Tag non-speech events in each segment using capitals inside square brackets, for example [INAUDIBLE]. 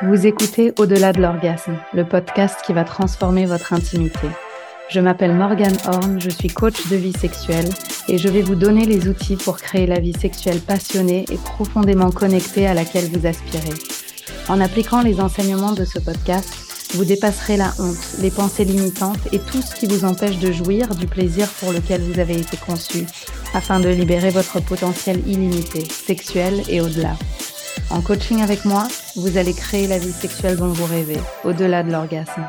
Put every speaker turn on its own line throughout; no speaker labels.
Vous écoutez Au-delà de l'orgasme, le podcast qui va transformer votre intimité. Je m'appelle Morgane Horn, je suis coach de vie sexuelle et je vais vous donner les outils pour créer la vie sexuelle passionnée et profondément connectée à laquelle vous aspirez. En appliquant les enseignements de ce podcast, vous dépasserez la honte, les pensées limitantes et tout ce qui vous empêche de jouir du plaisir pour lequel vous avez été conçu, afin de libérer votre potentiel illimité, sexuel et au-delà. En coaching avec moi, vous allez créer la vie sexuelle dont vous rêvez, au-delà de l'orgasme.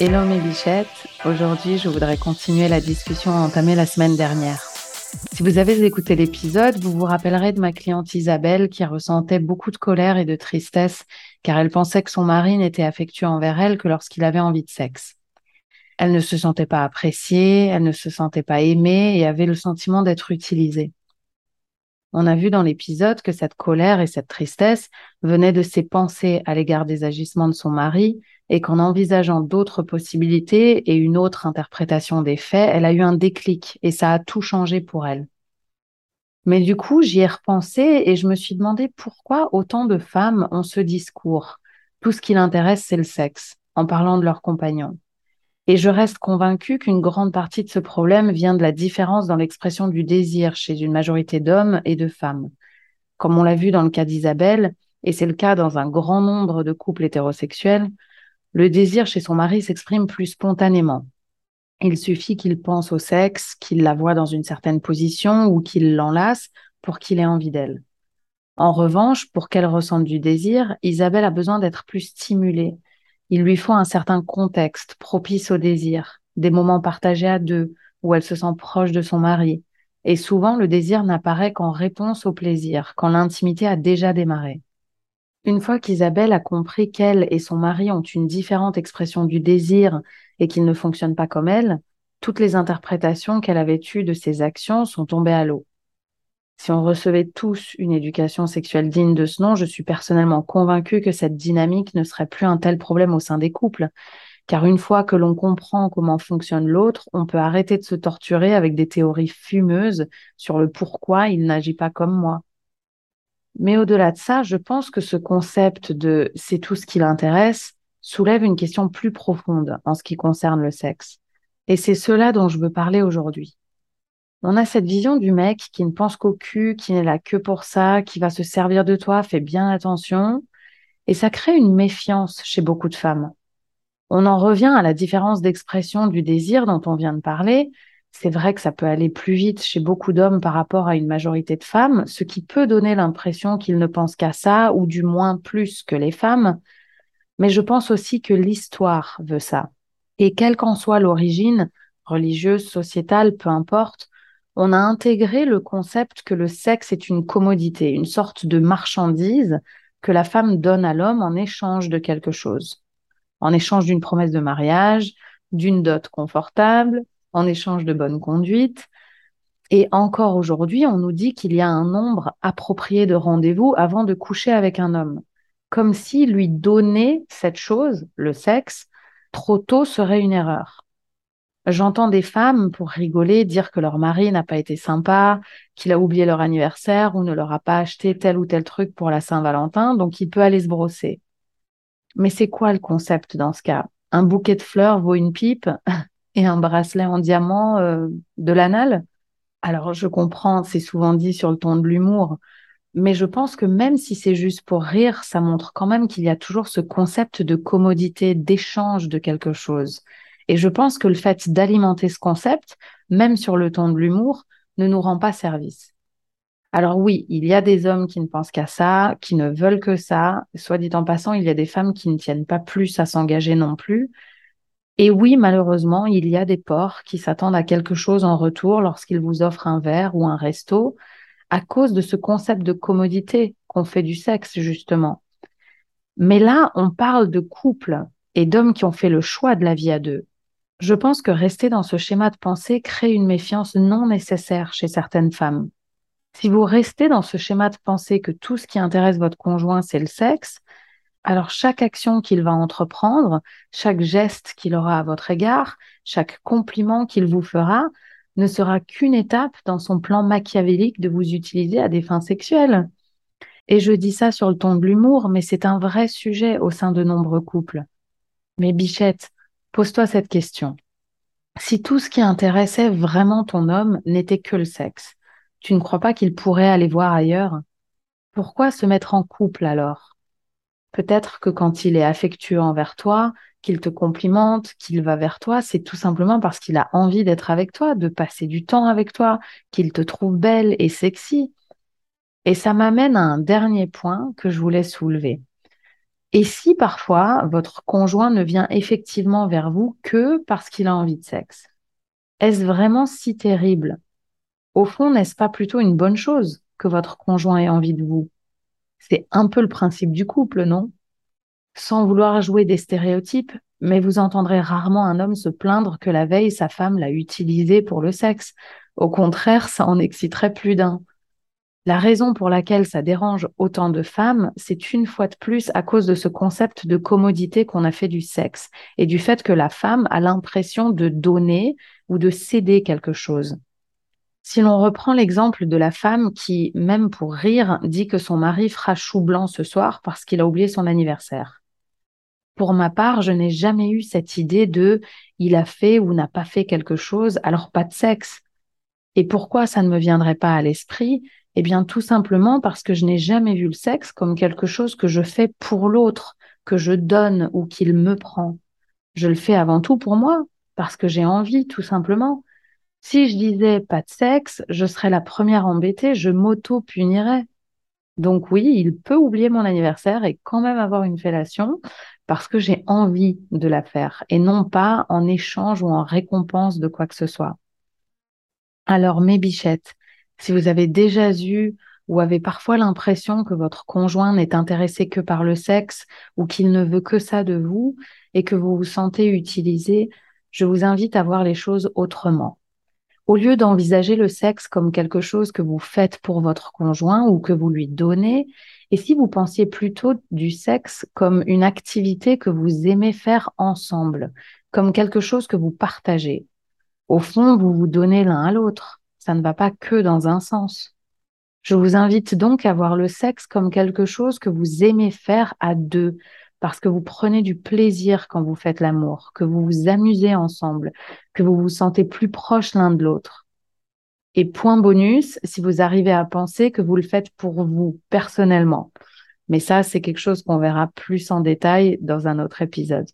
Hello mes bichettes, aujourd'hui je voudrais continuer la discussion entamée la semaine dernière. Si vous avez écouté l'épisode, vous vous rappellerez de ma cliente Isabelle qui ressentait beaucoup de colère et de tristesse car elle pensait que son mari n'était affectueux envers elle que lorsqu'il avait envie de sexe. Elle ne se sentait pas appréciée, elle ne se sentait pas aimée et avait le sentiment d'être utilisée. On a vu dans l'épisode que cette colère et cette tristesse venaient de ses pensées à l'égard des agissements de son mari et qu'en envisageant d'autres possibilités et une autre interprétation des faits, elle a eu un déclic et ça a tout changé pour elle. Mais du coup, j'y ai repensé et je me suis demandé pourquoi autant de femmes ont ce discours. Tout ce qui l'intéresse, c'est le sexe, en parlant de leur compagnon. Et je reste convaincue qu'une grande partie de ce problème vient de la différence dans l'expression du désir chez une majorité d'hommes et de femmes. Comme on l'a vu dans le cas d'Isabelle, et c'est le cas dans un grand nombre de couples hétérosexuels, le désir chez son mari s'exprime plus spontanément. Il suffit qu'il pense au sexe, qu'il la voit dans une certaine position ou qu'il l'enlace pour qu'il ait envie d'elle. En revanche, pour qu'elle ressente du désir, Isabelle a besoin d'être plus stimulée. Il lui faut un certain contexte propice au désir, des moments partagés à deux, où elle se sent proche de son mari. Et souvent, le désir n'apparaît qu'en réponse au plaisir, quand l'intimité a déjà démarré. Une fois qu'Isabelle a compris qu'elle et son mari ont une différente expression du désir et qu'ils ne fonctionnent pas comme elle, toutes les interprétations qu'elle avait eues de ses actions sont tombées à l'eau. Si on recevait tous une éducation sexuelle digne de ce nom, je suis personnellement convaincue que cette dynamique ne serait plus un tel problème au sein des couples. Car une fois que l'on comprend comment fonctionne l'autre, on peut arrêter de se torturer avec des théories fumeuses sur le pourquoi il n'agit pas comme moi. Mais au-delà de ça, je pense que ce concept de c'est tout ce qui l'intéresse soulève une question plus profonde en ce qui concerne le sexe. Et c'est cela dont je veux parler aujourd'hui. On a cette vision du mec qui ne pense qu'au cul, qui n'est là que pour ça, qui va se servir de toi, fais bien attention. Et ça crée une méfiance chez beaucoup de femmes. On en revient à la différence d'expression du désir dont on vient de parler, c'est vrai que ça peut aller plus vite chez beaucoup d'hommes par rapport à une majorité de femmes, ce qui peut donner l'impression qu'ils ne pensent qu'à ça, ou du moins plus que les femmes. Mais je pense aussi que l'histoire veut ça. Et quelle qu'en soit l'origine, religieuse, sociétale, peu importe, on a intégré le concept que le sexe est une commodité, une sorte de marchandise que la femme donne à l'homme en échange de quelque chose. En échange d'une promesse de mariage, d'une dot confortable, en échange de bonne conduite. Et encore aujourd'hui, on nous dit qu'il y a un nombre approprié de rendez-vous avant de coucher avec un homme, comme si lui donner cette chose, le sexe, trop tôt serait une erreur. J'entends des femmes, pour rigoler, dire que leur mari n'a pas été sympa, qu'il a oublié leur anniversaire ou ne leur a pas acheté tel ou tel truc pour la Saint-Valentin, donc il peut aller se brosser. Mais c'est quoi le concept dans ce cas? Un bouquet de fleurs vaut une pipe [LAUGHS] et un bracelet en diamant euh, de l'anal? Alors, je comprends, c'est souvent dit sur le ton de l'humour, mais je pense que même si c'est juste pour rire, ça montre quand même qu'il y a toujours ce concept de commodité, d'échange de quelque chose. Et je pense que le fait d'alimenter ce concept, même sur le ton de l'humour, ne nous rend pas service. Alors oui, il y a des hommes qui ne pensent qu'à ça, qui ne veulent que ça. Soit dit en passant, il y a des femmes qui ne tiennent pas plus à s'engager non plus. Et oui, malheureusement, il y a des porcs qui s'attendent à quelque chose en retour lorsqu'ils vous offrent un verre ou un resto, à cause de ce concept de commodité qu'on fait du sexe, justement. Mais là, on parle de couple et d'hommes qui ont fait le choix de la vie à deux. Je pense que rester dans ce schéma de pensée crée une méfiance non nécessaire chez certaines femmes. Si vous restez dans ce schéma de pensée que tout ce qui intéresse votre conjoint, c'est le sexe, alors chaque action qu'il va entreprendre, chaque geste qu'il aura à votre égard, chaque compliment qu'il vous fera, ne sera qu'une étape dans son plan machiavélique de vous utiliser à des fins sexuelles. Et je dis ça sur le ton de l'humour, mais c'est un vrai sujet au sein de nombreux couples. Mais Bichette, pose-toi cette question. Si tout ce qui intéressait vraiment ton homme n'était que le sexe, tu ne crois pas qu'il pourrait aller voir ailleurs? Pourquoi se mettre en couple alors? Peut-être que quand il est affectueux envers toi, qu'il te complimente, qu'il va vers toi, c'est tout simplement parce qu'il a envie d'être avec toi, de passer du temps avec toi, qu'il te trouve belle et sexy. Et ça m'amène à un dernier point que je voulais soulever. Et si parfois votre conjoint ne vient effectivement vers vous que parce qu'il a envie de sexe Est-ce vraiment si terrible? Au fond, n'est-ce pas plutôt une bonne chose que votre conjoint ait envie de vous? C'est un peu le principe du couple, non? Sans vouloir jouer des stéréotypes, mais vous entendrez rarement un homme se plaindre que la veille, sa femme l'a utilisé pour le sexe. Au contraire, ça en exciterait plus d'un. La raison pour laquelle ça dérange autant de femmes, c'est une fois de plus à cause de ce concept de commodité qu'on a fait du sexe et du fait que la femme a l'impression de donner ou de céder quelque chose. Si l'on reprend l'exemple de la femme qui, même pour rire, dit que son mari fera chou blanc ce soir parce qu'il a oublié son anniversaire. Pour ma part, je n'ai jamais eu cette idée de il a fait ou n'a pas fait quelque chose, alors pas de sexe. Et pourquoi ça ne me viendrait pas à l'esprit? Eh bien, tout simplement parce que je n'ai jamais vu le sexe comme quelque chose que je fais pour l'autre, que je donne ou qu'il me prend. Je le fais avant tout pour moi, parce que j'ai envie, tout simplement. Si je disais pas de sexe, je serais la première embêtée, je m'auto-punirais. Donc oui, il peut oublier mon anniversaire et quand même avoir une fellation parce que j'ai envie de la faire et non pas en échange ou en récompense de quoi que ce soit. Alors mes bichettes, si vous avez déjà eu ou avez parfois l'impression que votre conjoint n'est intéressé que par le sexe ou qu'il ne veut que ça de vous et que vous vous sentez utilisé, je vous invite à voir les choses autrement. Au lieu d'envisager le sexe comme quelque chose que vous faites pour votre conjoint ou que vous lui donnez, et si vous pensiez plutôt du sexe comme une activité que vous aimez faire ensemble, comme quelque chose que vous partagez. Au fond, vous vous donnez l'un à l'autre ça ne va pas que dans un sens. Je vous invite donc à voir le sexe comme quelque chose que vous aimez faire à deux, parce que vous prenez du plaisir quand vous faites l'amour, que vous vous amusez ensemble, que vous vous sentez plus proches l'un de l'autre. Et point bonus, si vous arrivez à penser que vous le faites pour vous, personnellement. Mais ça, c'est quelque chose qu'on verra plus en détail dans un autre épisode.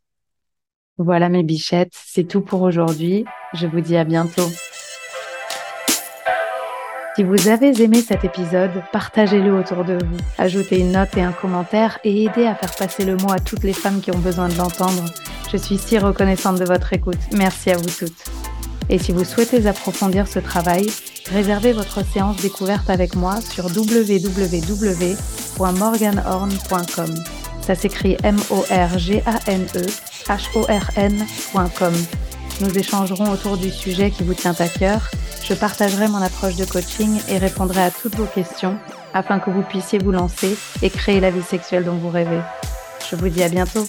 Voilà mes bichettes, c'est tout pour aujourd'hui. Je vous dis à bientôt. Si vous avez aimé cet épisode, partagez-le autour de vous, ajoutez une note et un commentaire et aidez à faire passer le mot à toutes les femmes qui ont besoin de l'entendre. Je suis si reconnaissante de votre écoute. Merci à vous toutes. Et si vous souhaitez approfondir ce travail, réservez votre séance découverte avec moi sur www.morganhorn.com. Ça s'écrit M-O-R-G-A-N-E-H-O-R-N.com. Nous échangerons autour du sujet qui vous tient à cœur je partagerai mon approche de coaching et répondrai à toutes vos questions afin que vous puissiez vous lancer et créer la vie sexuelle dont vous rêvez. Je vous dis à bientôt.